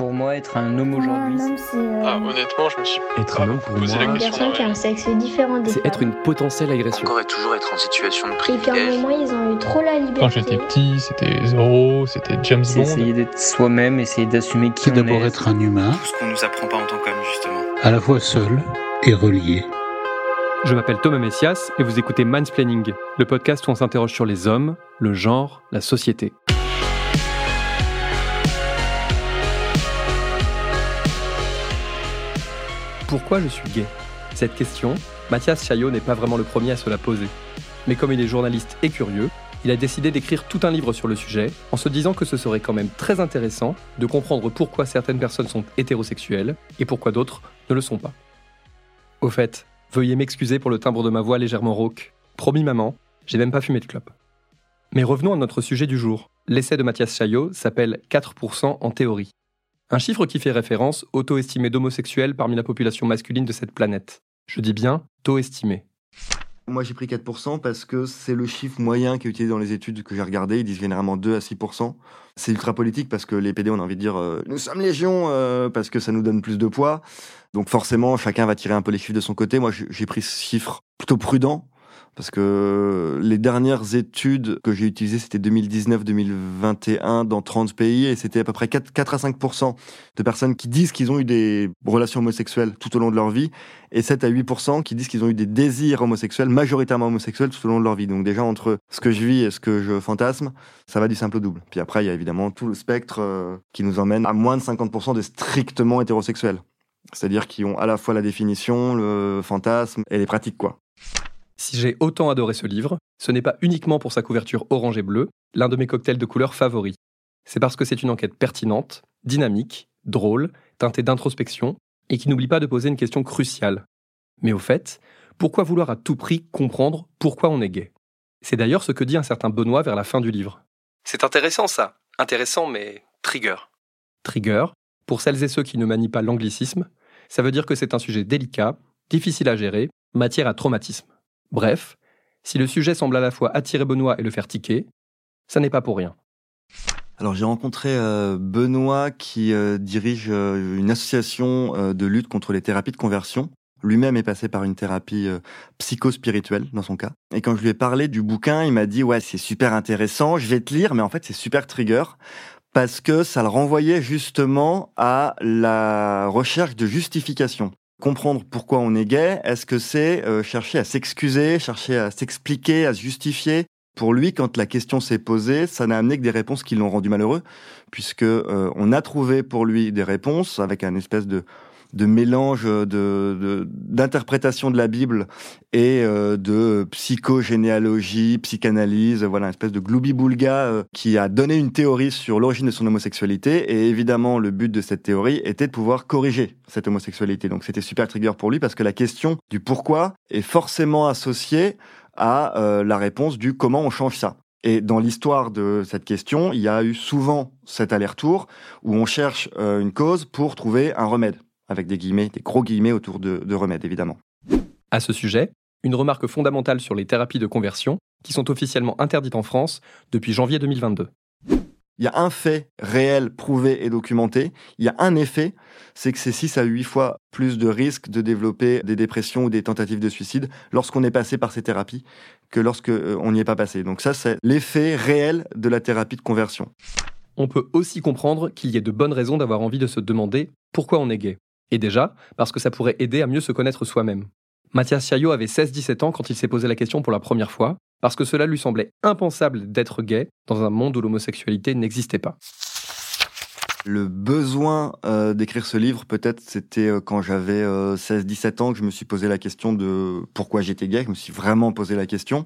pour moi être un homme aujourd'hui Un homme, c'est. euh, Ah, honnêtement, je me suis Être pas un homme pour posé moi, la une question. personne qui a un sexe différent des c'est être une potentielle agression. Encore et toujours être en situation de Et qu'à un privilège. moment, ils ont eu trop la liberté. Quand j'étais petit, c'était Zorro, c'était James C'est Bond. essayer d'être soi-même, essayer d'assumer qui C'est on d'abord est. être un humain, Tout ce qu'on nous apprend pas en tant qu'homme, justement. à la fois seul et relié. Je m'appelle Thomas Messias et vous écoutez Mansplaining, le podcast où on s'interroge sur les hommes, le genre, la société. Pourquoi je suis gay? Cette question, Mathias Chaillot n'est pas vraiment le premier à se la poser. Mais comme il est journaliste et curieux, il a décidé d'écrire tout un livre sur le sujet, en se disant que ce serait quand même très intéressant de comprendre pourquoi certaines personnes sont hétérosexuelles et pourquoi d'autres ne le sont pas. Au fait, veuillez m'excuser pour le timbre de ma voix légèrement rauque. Promis maman, j'ai même pas fumé de clope. Mais revenons à notre sujet du jour. L'essai de Mathias Chaillot s'appelle 4% en théorie. Un chiffre qui fait référence au taux estimé d'homosexuels parmi la population masculine de cette planète. Je dis bien taux estimé. Moi, j'ai pris 4% parce que c'est le chiffre moyen qui est utilisé dans les études que j'ai regardées. Ils disent généralement 2 à 6%. C'est ultra politique parce que les PD, on a envie de dire euh, nous sommes légion euh, parce que ça nous donne plus de poids. Donc forcément, chacun va tirer un peu les chiffres de son côté. Moi, j'ai j'ai pris ce chiffre plutôt prudent parce que les dernières études que j'ai utilisées, c'était 2019-2021 dans 30 pays et c'était à peu près 4, 4 à 5% de personnes qui disent qu'ils ont eu des relations homosexuelles tout au long de leur vie et 7 à 8% qui disent qu'ils ont eu des désirs homosexuels, majoritairement homosexuels, tout au long de leur vie. Donc déjà, entre ce que je vis et ce que je fantasme, ça va du simple au double. Puis après, il y a évidemment tout le spectre euh, qui nous emmène à moins de 50% de strictement hétérosexuels. C'est-à-dire qui ont à la fois la définition, le fantasme et les pratiques, quoi. Si j'ai autant adoré ce livre, ce n'est pas uniquement pour sa couverture orange et bleue, l'un de mes cocktails de couleur favoris. C'est parce que c'est une enquête pertinente, dynamique, drôle, teintée d'introspection, et qui n'oublie pas de poser une question cruciale. Mais au fait, pourquoi vouloir à tout prix comprendre pourquoi on est gay? C'est d'ailleurs ce que dit un certain Benoît vers la fin du livre. C'est intéressant ça, intéressant mais trigger. Trigger, pour celles et ceux qui ne manient pas l'anglicisme, ça veut dire que c'est un sujet délicat, difficile à gérer, matière à traumatisme. Bref, si le sujet semble à la fois attirer Benoît et le faire tiquer, ça n'est pas pour rien. Alors j'ai rencontré euh, Benoît qui euh, dirige euh, une association de lutte contre les thérapies de conversion. Lui-même est passé par une thérapie psychospirituelle dans son cas. Et quand je lui ai parlé du bouquin, il m'a dit ouais c'est super intéressant, je vais te lire, mais en fait c'est super trigger parce que ça le renvoyait justement à la recherche de justification. Comprendre pourquoi on est gay, est-ce que c'est euh, chercher à s'excuser, chercher à s'expliquer, à se justifier Pour lui, quand la question s'est posée, ça n'a amené que des réponses qui l'ont rendu malheureux, puisque euh, on a trouvé pour lui des réponses avec un espèce de de mélange de d'interprétation de, la Bible et euh, de psychogénéalogie, psychanalyse, voilà, une espèce de gloubi-boulga euh, qui a donné une théorie sur l'origine de son homosexualité. Et évidemment, le but de cette théorie était de pouvoir corriger cette homosexualité. Donc c'était super trigger pour lui parce que la question du pourquoi est forcément associée à euh, la réponse du comment on change ça. Et dans l'histoire de cette question, il y a eu souvent cet aller-retour où on cherche une cause pour trouver un remède, avec des guillemets, des gros guillemets autour de, de remède, évidemment. À ce sujet, une remarque fondamentale sur les thérapies de conversion, qui sont officiellement interdites en France depuis janvier 2022. Il y a un fait réel, prouvé et documenté. Il y a un effet, c'est que c'est 6 à 8 fois plus de risque de développer des dépressions ou des tentatives de suicide lorsqu'on est passé par ces thérapies que lorsque euh, n'y est pas passé. Donc ça, c'est l'effet réel de la thérapie de conversion. On peut aussi comprendre qu'il y ait de bonnes raisons d'avoir envie de se demander pourquoi on est gay. Et déjà, parce que ça pourrait aider à mieux se connaître soi-même. Mathias Chaillot avait 16-17 ans quand il s'est posé la question pour la première fois, parce que cela lui semblait impensable d'être gay dans un monde où l'homosexualité n'existait pas. Le besoin euh, d'écrire ce livre, peut-être, c'était euh, quand j'avais 16-17 ans que je me suis posé la question de pourquoi j'étais gay. Je me suis vraiment posé la question.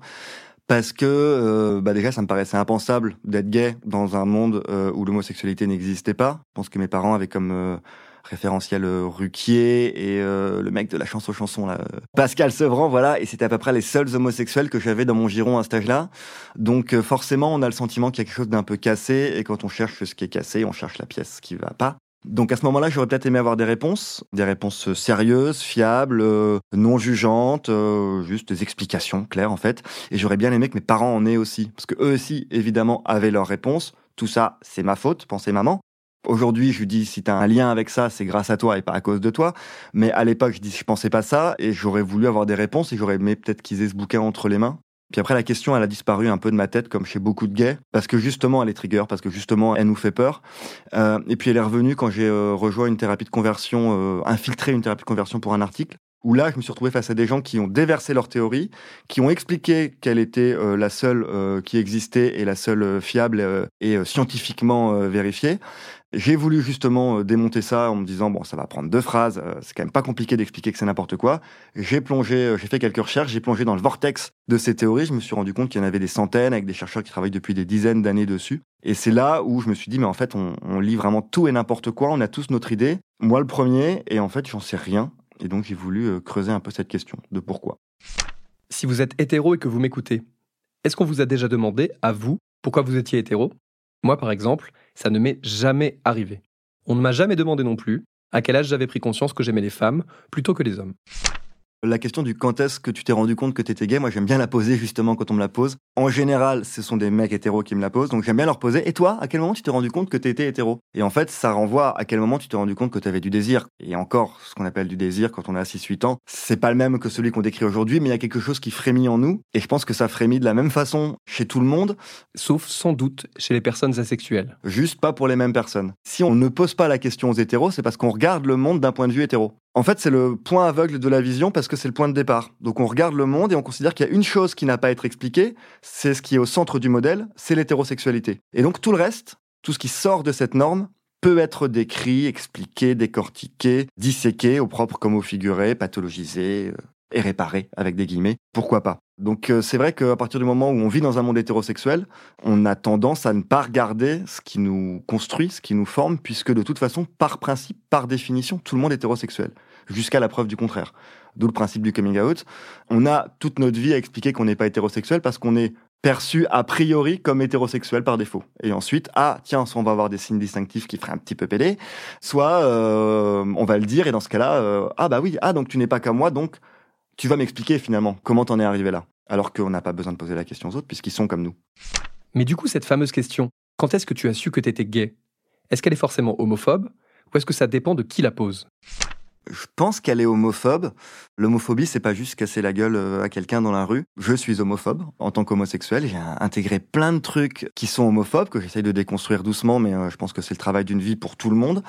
Parce que euh, bah déjà, ça me paraissait impensable d'être gay dans un monde euh, où l'homosexualité n'existait pas. Je pense que mes parents avaient comme euh, référentiel euh, Ruquier et euh, le mec de la chanson chanson là, euh, Pascal Sevran, voilà. Et c'était à peu près les seuls homosexuels que j'avais dans mon giron à cet âge-là. Donc euh, forcément, on a le sentiment qu'il y a quelque chose d'un peu cassé. Et quand on cherche ce qui est cassé, on cherche la pièce qui va pas. Donc à ce moment-là, j'aurais peut-être aimé avoir des réponses, des réponses sérieuses, fiables, non jugeantes, euh, juste des explications claires en fait. Et j'aurais bien aimé que mes parents en aient aussi, parce que eux aussi, évidemment, avaient leurs réponses. Tout ça, c'est ma faute, pensait maman. Aujourd'hui, je lui dis si tu as un lien avec ça, c'est grâce à toi et pas à cause de toi. Mais à l'époque, je dis je pensais pas ça et j'aurais voulu avoir des réponses et j'aurais aimé peut-être qu'ils aient ce bouquin entre les mains. Puis après, la question, elle a disparu un peu de ma tête, comme chez beaucoup de gays, parce que justement, elle est trigger, parce que justement, elle nous fait peur. Euh, et puis, elle est revenue quand j'ai euh, rejoint une thérapie de conversion, euh, infiltré une thérapie de conversion pour un article, où là, je me suis retrouvé face à des gens qui ont déversé leur théorie, qui ont expliqué qu'elle était euh, la seule qui existait et la seule fiable et scientifiquement vérifiée. J'ai voulu justement euh, démonter ça en me disant bon ça va prendre deux phrases, euh, c'est quand même pas compliqué d'expliquer que c'est n'importe quoi. J'ai plongé, euh, j'ai fait quelques recherches, j'ai plongé dans le vortex de ces théories. Je me suis rendu compte qu'il y en avait des centaines avec des chercheurs qui travaillent depuis des dizaines d'années dessus. Et c'est là où je me suis dit mais en fait on, on lit vraiment tout et n'importe quoi, on a tous notre idée. Moi le premier et en fait j'en sais rien. Et donc j'ai voulu creuser un peu cette question de pourquoi. Si vous êtes hétéro et que vous m'écoutez, est-ce qu'on vous a déjà demandé, à vous, pourquoi vous étiez hétéro? Moi, par exemple, ça ne m'est jamais arrivé. On ne m'a jamais demandé non plus à quel âge j'avais pris conscience que j'aimais les femmes plutôt que les hommes. La question du quand est-ce que tu t'es rendu compte que t'étais gay, moi j'aime bien la poser justement quand on me la pose. En général, ce sont des mecs hétéros qui me la posent, donc j'aime bien leur poser. Et toi, à quel moment tu t'es rendu compte que t'étais hétéro? Et en fait, ça renvoie à quel moment tu t'es rendu compte que t'avais du désir? Et encore, ce qu'on appelle du désir quand on a 6-8 ans, c'est pas le même que celui qu'on décrit aujourd'hui, mais il y a quelque chose qui frémit en nous. Et je pense que ça frémit de la même façon chez tout le monde, Sauf sans doute chez les personnes asexuelles. juste pas pour les mêmes personnes. Si on ne pose pas la question aux hétéros, c'est parce qu'on regarde le monde d'un point de vue hétéro. En fait, c'est le point aveugle de la vision parce que c'est le point de départ. Donc on regarde le monde et on considère qu'il y a une chose qui n'a pas à être expliquée, c'est ce qui est au centre du modèle, c'est l'hétérosexualité. Et donc tout le reste, tout ce qui sort de cette norme, peut être décrit, expliqué, décortiqué, disséqué, au propre comme au figuré, pathologisé euh, et réparé, avec des guillemets. Pourquoi pas? Donc euh, c'est vrai qu'à partir du moment où on vit dans un monde hétérosexuel, on a tendance à ne pas regarder ce qui nous construit, ce qui nous forme, puisque de toute façon, par principe, par définition, tout le monde est hétérosexuel, jusqu'à la preuve du contraire. D'où le principe du coming out. On a toute notre vie à expliquer qu'on n'est pas hétérosexuel parce qu'on est perçu a priori comme hétérosexuel par défaut. Et ensuite, ah tiens, soit on va avoir des signes distinctifs qui feraient un petit peu pédé, soit euh, on va le dire et dans ce cas-là, euh, ah bah oui, ah donc tu n'es pas comme moi, donc tu vas m'expliquer finalement comment t'en es arrivé là. Alors qu'on n'a pas besoin de poser la question aux autres puisqu'ils sont comme nous. Mais du coup, cette fameuse question, quand est-ce que tu as su que t'étais gay? Est-ce qu'elle est forcément homophobe? Ou est-ce que ça dépend de qui la pose? Je pense qu'elle est homophobe. L'homophobie, c'est pas juste casser la gueule euh, à quelqu'un dans la rue. Je suis homophobe en tant qu'homosexuel. J'ai intégré plein de trucs qui sont homophobes que j'essaye de déconstruire doucement, mais euh, je pense que c'est le travail d'une vie pour tout le monde.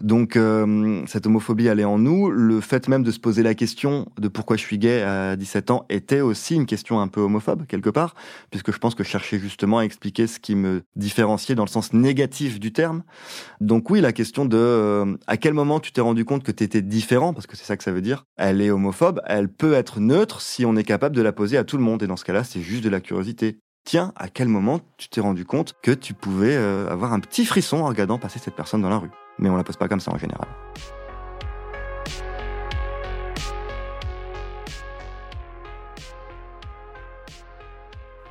Donc euh, cette homophobie, elle est en nous. Le fait même de se poser la question de pourquoi je suis gay à 17 ans était aussi une question un peu homophobe quelque part, puisque je pense que je cherchais justement à expliquer ce qui me différenciait dans le sens négatif du terme. Donc oui, la question de à quel moment tu t'es rendu compte que tu étais différent, parce que c'est ça que ça veut dire, elle est homophobe, elle peut être neutre si on est capable de la poser à tout le monde. Et dans ce cas-là, c'est juste de la curiosité. Tiens, à quel moment tu t'es rendu compte que tu pouvais euh, avoir un petit frisson en regardant passer cette personne dans la rue? Mais on la pose pas comme ça en général.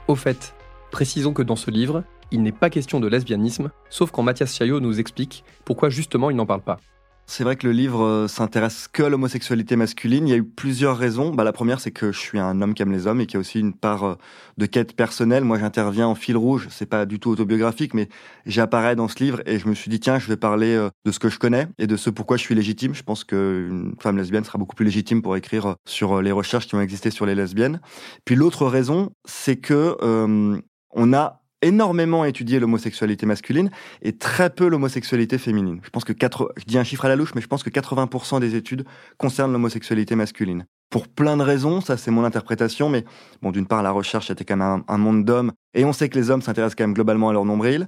Au fait, précisons que dans ce livre, il n'est pas question de lesbianisme, sauf quand Mathias Chaillot nous explique pourquoi justement il n'en parle pas. C'est vrai que le livre euh, s'intéresse que à l'homosexualité masculine. Il y a eu plusieurs raisons. Bah, la première, c'est que je suis un homme qui aime les hommes et qu'il y a aussi une part euh, de quête personnelle. Moi, j'interviens en fil rouge. C'est pas du tout autobiographique, mais j'apparais dans ce livre et je me suis dit, tiens, je vais parler euh, de ce que je connais et de ce pourquoi je suis légitime. Je pense qu'une femme lesbienne sera beaucoup plus légitime pour écrire sur les recherches qui ont existé sur les lesbiennes. Puis l'autre raison, c'est que euh, on a énormément étudié l'homosexualité masculine et très peu l'homosexualité féminine. Je pense que 4, je dis un chiffre à la louche, mais je pense que 80% des études concernent l'homosexualité masculine. Pour plein de raisons, ça c'est mon interprétation, mais bon, d'une part, la recherche était quand même un, un monde d'hommes, et on sait que les hommes s'intéressent quand même globalement à leur nombril.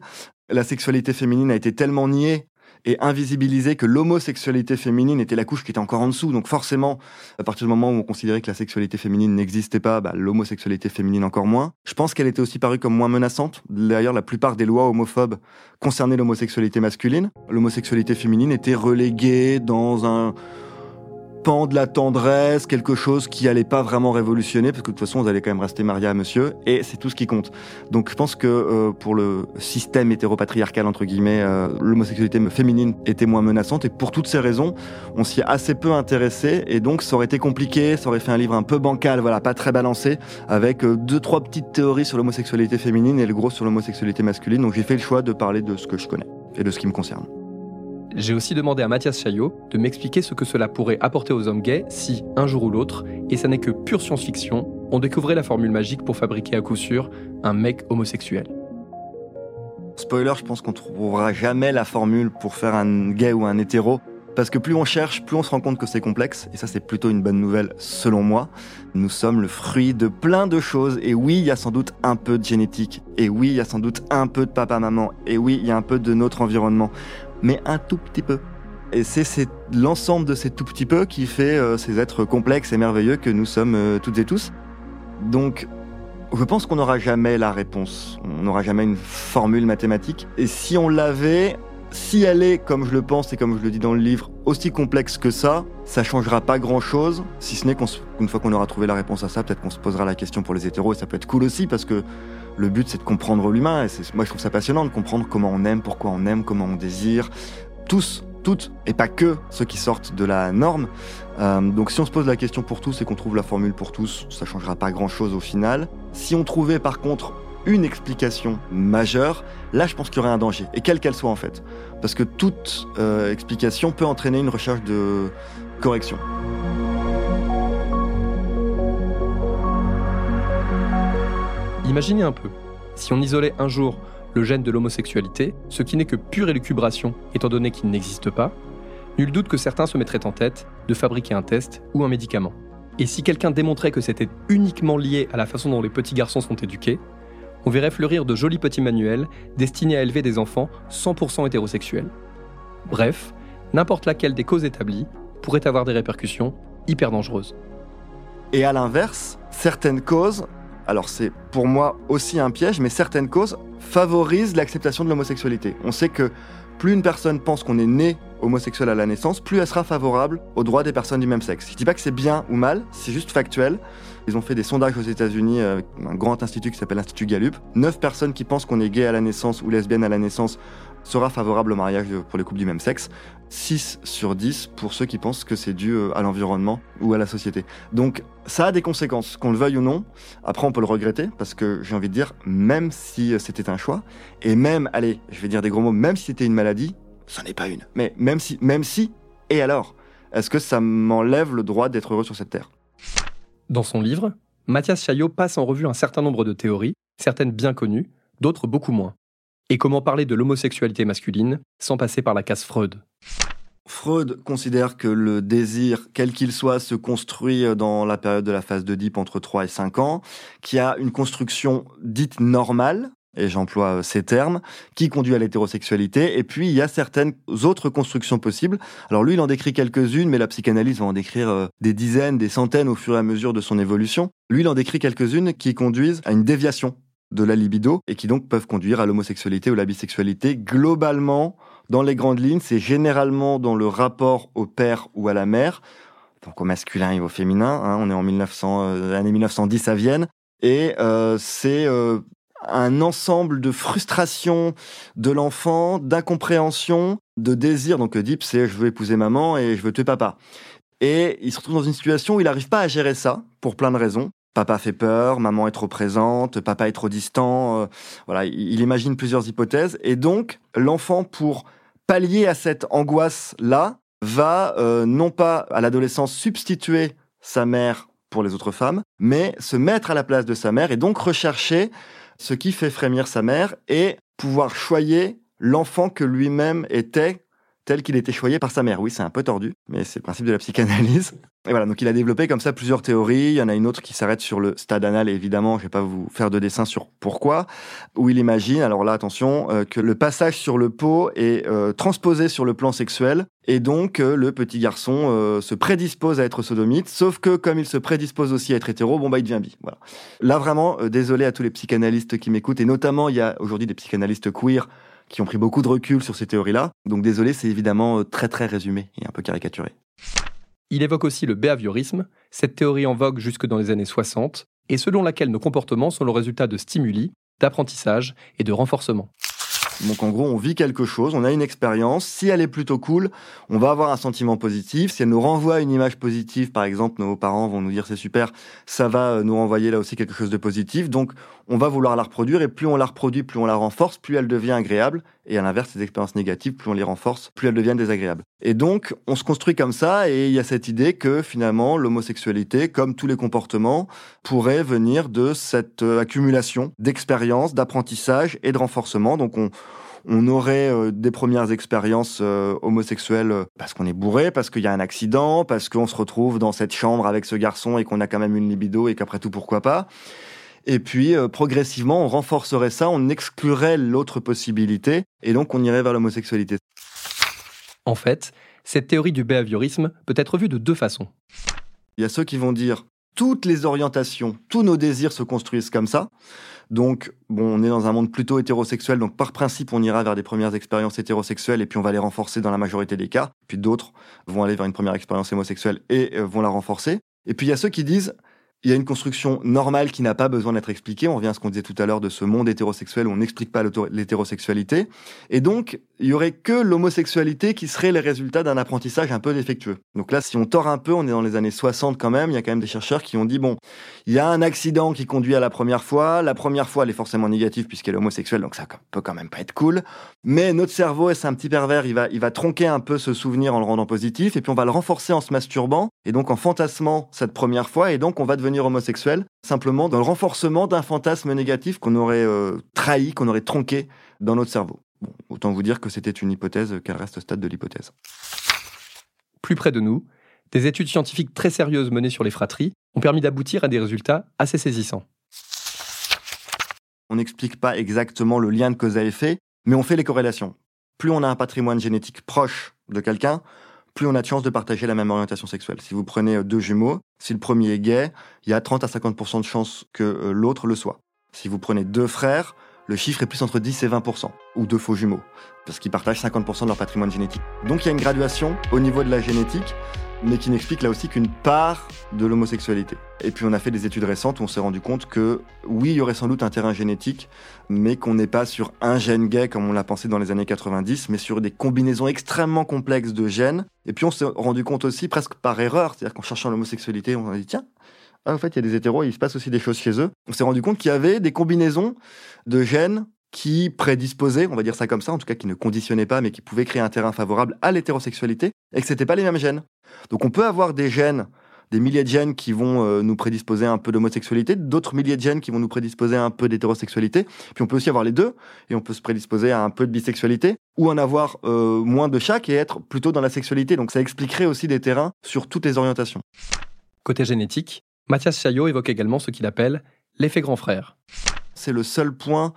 La sexualité féminine a été tellement niée et invisibilisée que l'homosexualité féminine était la couche qui était encore en dessous. Donc forcément, à partir du moment où on considérait que la sexualité féminine n'existait pas, bah, l'homosexualité féminine encore moins. Je pense qu'elle était aussi parue comme moins menaçante. D'ailleurs, la plupart des lois homophobes concernaient l'homosexualité masculine. L'homosexualité féminine était reléguée dans un pan de la tendresse, quelque chose qui allait pas vraiment révolutionner, parce que de toute façon, vous allez quand même rester marié à monsieur, et c'est tout ce qui compte. Donc je pense que euh, pour le système hétéropatriarcal, entre guillemets, euh, l'homosexualité féminine était moins menaçante, et pour toutes ces raisons, on s'y est assez peu intéressé, et donc ça aurait été compliqué, ça aurait fait un livre un peu bancal, voilà, pas très balancé, avec euh, deux, trois petites théories sur l'homosexualité féminine et le gros sur l'homosexualité masculine, donc j'ai fait le choix de parler de ce que je connais, et de ce qui me concerne. J'ai aussi demandé à Mathias Chaillot de m'expliquer ce que cela pourrait apporter aux hommes gays si, un jour ou l'autre, et ça n'est que pure science-fiction, on découvrait la formule magique pour fabriquer à coup sûr un mec homosexuel. Spoiler, je pense qu'on trouvera jamais la formule pour faire un gay ou un hétéro. Parce que plus on cherche, plus on se rend compte que c'est complexe. Et ça, c'est plutôt une bonne nouvelle, selon moi. Nous sommes le fruit de plein de choses. Et oui, il y a sans doute un peu de génétique. Et oui, il y a sans doute un peu de papa-maman. Et oui, il y a un peu de notre environnement. Mais un tout petit peu. Et c'est l'ensemble de ces tout petits peu qui fait euh, ces êtres complexes et merveilleux que nous sommes euh, toutes et tous. Donc, je pense qu'on n'aura jamais la réponse. On n'aura jamais une formule mathématique. Et si on l'avait, si elle est, comme je le pense et comme je le dis dans le livre, aussi complexe que ça, ça changera pas grand chose, si ce n'est qu'une fois qu'on aura trouvé la réponse à ça, peut-être qu'on se posera la question pour les hétéros et ça peut être cool aussi parce que le but c'est de comprendre l'humain et moi je trouve ça passionnant de comprendre comment on aime, pourquoi on aime, comment on désire. Tous, toutes, et pas que ceux qui sortent de la norme. Euh, donc si on se pose la question pour tous et qu'on trouve la formule pour tous, ça changera pas grand chose au final. Si on trouvait par contre une explication majeure, là je pense qu'il y aurait un danger, et quelle qu'elle soit en fait. Parce que toute euh, explication peut entraîner une recherche de correction. Imaginez un peu, si on isolait un jour le gène de l'homosexualité, ce qui n'est que pure élucubration étant donné qu'il n'existe pas, nul doute que certains se mettraient en tête de fabriquer un test ou un médicament. Et si quelqu'un démontrait que c'était uniquement lié à la façon dont les petits garçons sont éduqués, on verrait fleurir de jolis petits manuels destinés à élever des enfants 100% hétérosexuels. Bref, n'importe laquelle des causes établies pourrait avoir des répercussions hyper dangereuses. Et à l'inverse, certaines causes, alors c'est pour moi aussi un piège, mais certaines causes favorisent l'acceptation de l'homosexualité. On sait que plus une personne pense qu'on est né homosexuel à la naissance, plus elle sera favorable aux droits des personnes du même sexe. Je dis pas que c'est bien ou mal, c'est juste factuel. Ils ont fait des sondages aux États-Unis avec un grand institut qui s'appelle l'Institut Gallup. 9 personnes qui pensent qu'on est gay à la naissance ou lesbienne à la naissance sera favorable au mariage pour les couples du même sexe. 6 sur 10 pour ceux qui pensent que c'est dû euh, à l'environnement ou à la société. Donc ça a des conséquences, qu'on le veuille ou non. Après, on peut le regretter parce que j'ai envie de dire, même si euh, c'était un choix, et même, allez, je vais dire des gros mots, même si c'était une maladie, ça n'est pas une. Mais même si, même si, et alors? Est-ce que ça m'enlève le droit d'être heureux sur cette terre? Dans son livre, Mathias Chaillot passe en revue un certain nombre de théories, certaines bien connues, d'autres beaucoup moins. Et comment parler de l'homosexualité masculine sans passer par la case Freud? Freud considère que le désir, quel qu'il soit, se construit dans la période de la phase d'Oedipe entre 3 et 5 ans, qui a une construction dite normale, et j'emploie ces termes, qui conduit à l'hétérosexualité. Et puis, il y a certaines autres constructions possibles. Alors lui, il en décrit quelques-unes, mais la psychanalyse va en décrire euh, des dizaines, des centaines au fur et à mesure de son évolution. Lui, il en décrit quelques-unes qui conduisent à une déviation de la libido et qui donc peuvent conduire à l'homosexualité ou la bisexualité. Globalement, dans les grandes lignes, c'est généralement dans le rapport au père ou à la mère, donc au masculin et au féminin. Hein, on est en 1900, euh, année 1910 à Vienne. Et euh, c'est euh, un ensemble de frustrations de l'enfant, d'incompréhension, de désir. Donc Oedipe, c'est je veux épouser maman et je veux tuer papa. Et il se retrouve dans une situation où il n'arrive pas à gérer ça, pour plein de raisons. Papa fait peur, maman est trop présente, papa est trop distant. Euh, voilà, il imagine plusieurs hypothèses. Et donc, l'enfant, pour pallier à cette angoisse-là, va euh, non pas à l'adolescence substituer sa mère pour les autres femmes, mais se mettre à la place de sa mère et donc rechercher ce qui fait frémir sa mère et pouvoir choyer l'enfant que lui-même était tel qu'il était choyé par sa mère. Oui, c'est un peu tordu, mais c'est le principe de la psychanalyse. Et voilà, donc il a développé comme ça plusieurs théories. Il y en a une autre qui s'arrête sur le stade anal, évidemment, je vais pas vous faire de dessin sur pourquoi, où il imagine, alors là, attention, euh, que le passage sur le pot est euh, transposé sur le plan sexuel, et donc euh, le petit garçon se prédispose à être sodomite, sauf que comme il se prédispose aussi à être hétéro, bon bah il devient bi. Voilà. Là vraiment, désolé à tous les psychanalystes qui m'écoutent, et notamment il y a aujourd'hui des psychanalystes queer qui ont pris beaucoup de recul sur ces théories-là. Donc désolé, c'est évidemment très très résumé et un peu caricaturé. Il évoque aussi le behaviorisme, cette théorie en vogue jusque dans les années 60, et selon laquelle nos comportements sont le résultat de stimuli, d'apprentissage et de renforcement. Donc en gros, on vit quelque chose, on a une expérience. Si elle est plutôt cool, on va avoir un sentiment positif. Si elle nous renvoie une image positive, par exemple, nos parents vont nous dire c'est super, ça va euh, nous renvoyer là aussi quelque chose de positif. Donc on va vouloir la reproduire et plus on la reproduit, plus on la renforce, plus elle devient agréable Et à l'inverse, ces expériences négatives, plus on les renforce, plus elles deviennent désagréables. Et donc, on se construit comme ça, et il y a cette idée que finalement, l'homosexualité, comme tous les comportements, pourrait venir de cette euh, accumulation d'expériences, d'apprentissage et de renforcement. Donc, on, on aurait euh, des premières expériences euh, homosexuelles parce qu'on est bourré, parce qu'il y a un accident, parce qu'on se retrouve dans cette chambre avec ce garçon et qu'on a quand même une libido et qu'après tout, pourquoi pas. Et puis, progressivement, on renforcerait ça, on exclurait l'autre possibilité, et donc on irait vers l'homosexualité. En fait, cette théorie du behaviorisme peut être vue de deux façons. Il y a ceux qui vont dire toutes les orientations, tous nos désirs se construisent comme ça. Donc, bon, on est dans un monde plutôt hétérosexuel, donc par principe, on ira vers des premières expériences hétérosexuelles et puis on va les renforcer dans la majorité des cas. Puis d'autres vont aller vers une première expérience homosexuelle et euh, vont la renforcer. Et puis il y a ceux qui disent il y a une construction normale qui n'a pas besoin d'être expliquée. On revient à ce qu'on disait tout à l'heure de ce monde hétérosexuel où on n'explique pas l'hétérosexualité. Et donc, il y aurait que l'homosexualité qui serait les résultats d'un apprentissage un peu défectueux. Donc là, si on tord un peu, on est dans les années 60 quand même, il y a quand même des chercheurs qui ont dit, bon, il y a un accident qui conduit à la première fois. La première fois, elle est forcément négative puisqu'elle est homosexuelle, donc ça peut quand même pas être cool. Mais notre cerveau, c'est un petit pervers, il va, il va tronquer un peu ce souvenir en le rendant positif et puis on va le renforcer en se masturbant et donc en fantasmant cette première fois et donc on va devenir homosexuel, simplement dans le renforcement d'un fantasme négatif qu'on aurait euh, trahi, qu'on aurait tronqué dans notre cerveau. autant vous dire que c'était une hypothèse qu'elle reste au stade de l'hypothèse. Plus près de nous, des études scientifiques très sérieuses menées sur les fratries ont permis d'aboutir à des résultats assez saisissants. On n'explique pas exactement le lien de cause à effet, mais on fait les corrélations. Plus on a un patrimoine génétique proche de quelqu'un, plus on a de chances de partager la même orientation sexuelle. Si vous prenez euh, deux jumeaux, si le premier est gay, il y a 30 à 50% de chances que euh, l'autre le soit. Si vous prenez deux frères, le chiffre est plus entre 10 et 20%, ou deux faux jumeaux, parce qu'ils partagent 50% de leur patrimoine génétique. Donc il y a une graduation au niveau de la génétique, mais qui n'explique là aussi qu'une part de l'homosexualité. Et puis on a fait des études récentes où on s'est rendu compte que oui, il y aurait sans doute un terrain génétique, mais qu'on n'est pas sur un gène gay comme on l'a pensé dans les années 90, mais sur des combinaisons extrêmement complexes de gènes. Et puis on s'est rendu compte aussi presque par erreur, c'est-à-dire qu'en cherchant l'homosexualité, on a dit tiens, ah, en fait, il y a des hétéros, il se passe aussi des choses chez eux. On s'est rendu compte qu'il y avait des combinaisons de gènes qui prédisposaient, on va dire ça comme ça, en tout cas qui ne conditionnaient pas, mais qui pouvaient créer un terrain favorable à l'hétérosexualité, et que c'était pas les mêmes gènes. Donc on peut avoir des gènes, des milliers de gènes qui vont euh, nous prédisposer un peu d'homosexualité, d'autres milliers de gènes qui vont nous prédisposer un peu d'hétérosexualité, puis on peut aussi avoir les deux, et on peut se prédisposer à un peu de bisexualité, ou en avoir euh, moins de chaque et être plutôt dans la sexualité. Donc ça expliquerait aussi des terrains sur toutes les orientations. Côté génétique, Mathias Chaillot évoque également ce qu'il appelle l'effet grand frère. C'est le seul point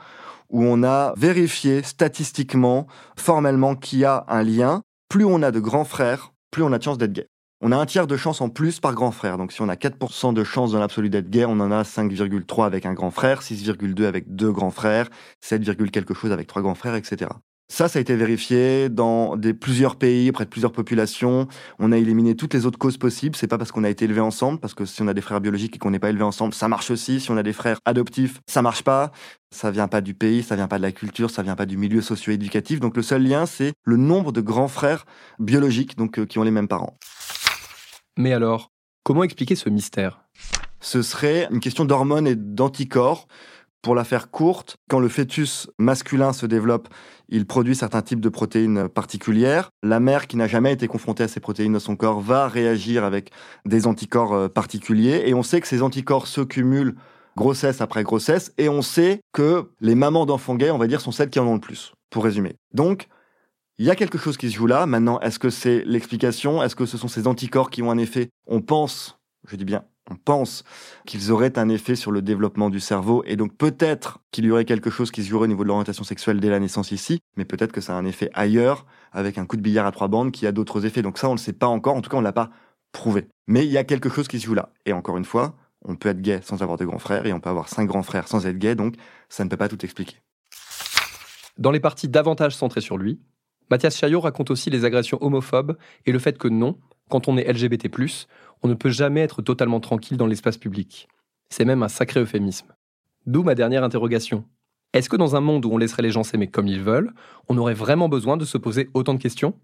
où on a vérifié statistiquement, formellement, qu'il y a un lien. Plus on a de grands frères, plus on a de chances d'être gay. On a un tiers de chance en plus par grand frère. Donc si on a 4% de chance dans l'absolu d'être gay, on en a 5,3 avec un grand frère, 6,2 avec deux grands frères, 7, quelque chose avec trois grands frères, etc. Ça, ça a été vérifié dans des, plusieurs pays, près de plusieurs populations. On a éliminé toutes les autres causes possibles. C'est pas parce qu'on a été élevé ensemble, parce que si on a des frères biologiques et qu'on n'est pas élevé ensemble, ça marche aussi. Si on a des frères adoptifs, ça marche pas. Ça vient pas du pays, ça vient pas de la culture, ça vient pas du milieu socio-éducatif. Donc le seul lien, c'est le nombre de grands frères biologiques, donc euh, qui ont les mêmes parents. Mais alors, comment expliquer ce mystère? Ce serait une question d'hormones et d'anticorps. Pour la faire courte, quand le fœtus masculin se développe, il produit certains types de protéines particulières. La mère qui n'a jamais été confrontée à ces protéines dans son corps va réagir avec des anticorps euh, particuliers. Et on sait que ces anticorps se cumulent grossesse après grossesse. Et on sait que les mamans d'enfants gays, on va dire, sont celles qui en ont le plus, pour résumer. Donc, il y a quelque chose qui se joue là. Maintenant, est-ce que c'est l'explication? Est-ce que ce sont ces anticorps qui ont un effet? On pense, je dis bien on pense qu'ils auraient un effet sur le développement du cerveau et donc peut-être qu'il y aurait quelque chose qui se jouerait au niveau de l'orientation sexuelle dès la naissance ici, mais peut-être que ça a un effet ailleurs avec un coup de billard à trois bandes qui a d'autres effets. Donc ça, on ne le sait pas encore. En tout cas, on ne l'a pas prouvé. Mais il y a quelque chose qui se joue là. Et encore une fois, on peut être gay sans avoir de grands frères et on peut avoir cinq grands frères sans être gay, donc ça ne peut pas tout expliquer. Dans les parties davantage centrées sur lui, Mathias Chaillot raconte aussi les agressions homophobes et le fait que non, quand on est LGBT+, on ne peut jamais être totalement tranquille dans l'espace public. C'est même un sacré euphémisme. D'où ma dernière interrogation. Est-ce que dans un monde où on laisserait les gens s'aimer comme ils veulent, on aurait vraiment besoin de se poser autant de questions?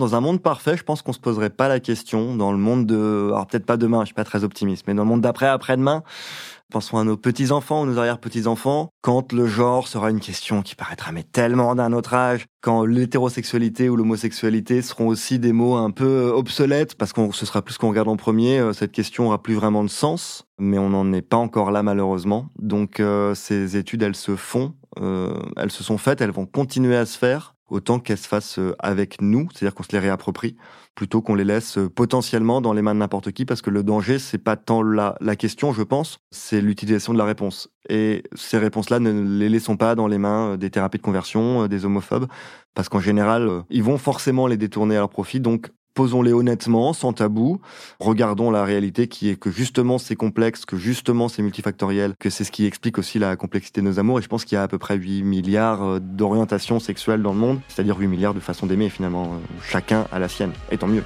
Dans un monde parfait, je pense qu'on se poserait pas la question. Dans le monde de, alors peut-être pas demain, je suis pas très optimiste, mais dans le monde d'après, après-demain, Pensons à nos petits-enfants ou nos arrière-petits-enfants. Quand le genre sera une question qui paraîtra mais tellement d'un autre âge, quand l'hétérosexualité ou l'homosexualité seront aussi des mots un peu obsolètes, parce qu'on ce sera plus qu'on regarde en premier, euh, cette question aura plus vraiment de sens, mais on n'en est pas encore là malheureusement. Donc euh, ces études, elles se font, euh, elles se sont faites, elles vont continuer à se faire autant qu'elles se fassent euh, avec nous, c'est-à-dire qu'on se les réapproprie, plutôt qu'on les laisse euh, potentiellement dans les mains de n'importe qui, parce que le danger, c'est pas tant la, la question, je pense, c'est l'utilisation de la réponse. Et ces réponses-là, ne les laissons pas dans les mains euh, des thérapies de conversion, des homophobes, parce qu'en général, ils vont forcément les détourner à leur profit, donc posons-les honnêtement, sans tabou. Regardons la réalité qui est que justement c'est complexe, que justement c'est multifactoriel, que c'est ce qui explique aussi la complexité de nos amours. Et je pense qu'il y a à peu près 8 milliards euh, d'orientations sexuelles dans le monde, c'est-à-dire 8 milliards de façons d'aimer finalement. Euh, chacun a la sienne, et tant mieux. «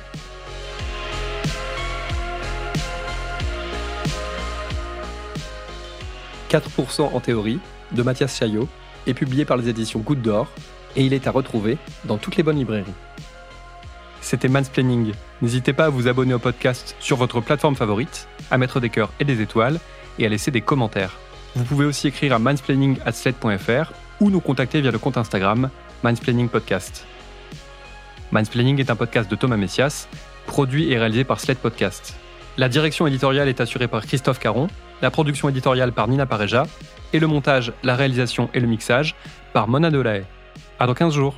4% en théorie de Mathias Chaillot est publié par les éditions Goutte d'Or et il est à retrouver dans toutes les bonnes librairies. C'était Mansplaining. N'hésitez pas à vous abonner au podcast sur votre plateforme favorite, à mettre des cœurs et des étoiles et à laisser des commentaires. Vous pouvez aussi écrire à mansplaining@sled.fr ou nous contacter via le compte Instagram Mansplaining Podcast. Mansplaining est un podcast de Thomas Messias, produit et réalisé par Sled Podcast. La direction éditoriale est assurée par Christophe Caron, la production éditoriale par Nina Pareja et le montage, la réalisation et le mixage par Mona Delahaye. À dans 15 jours.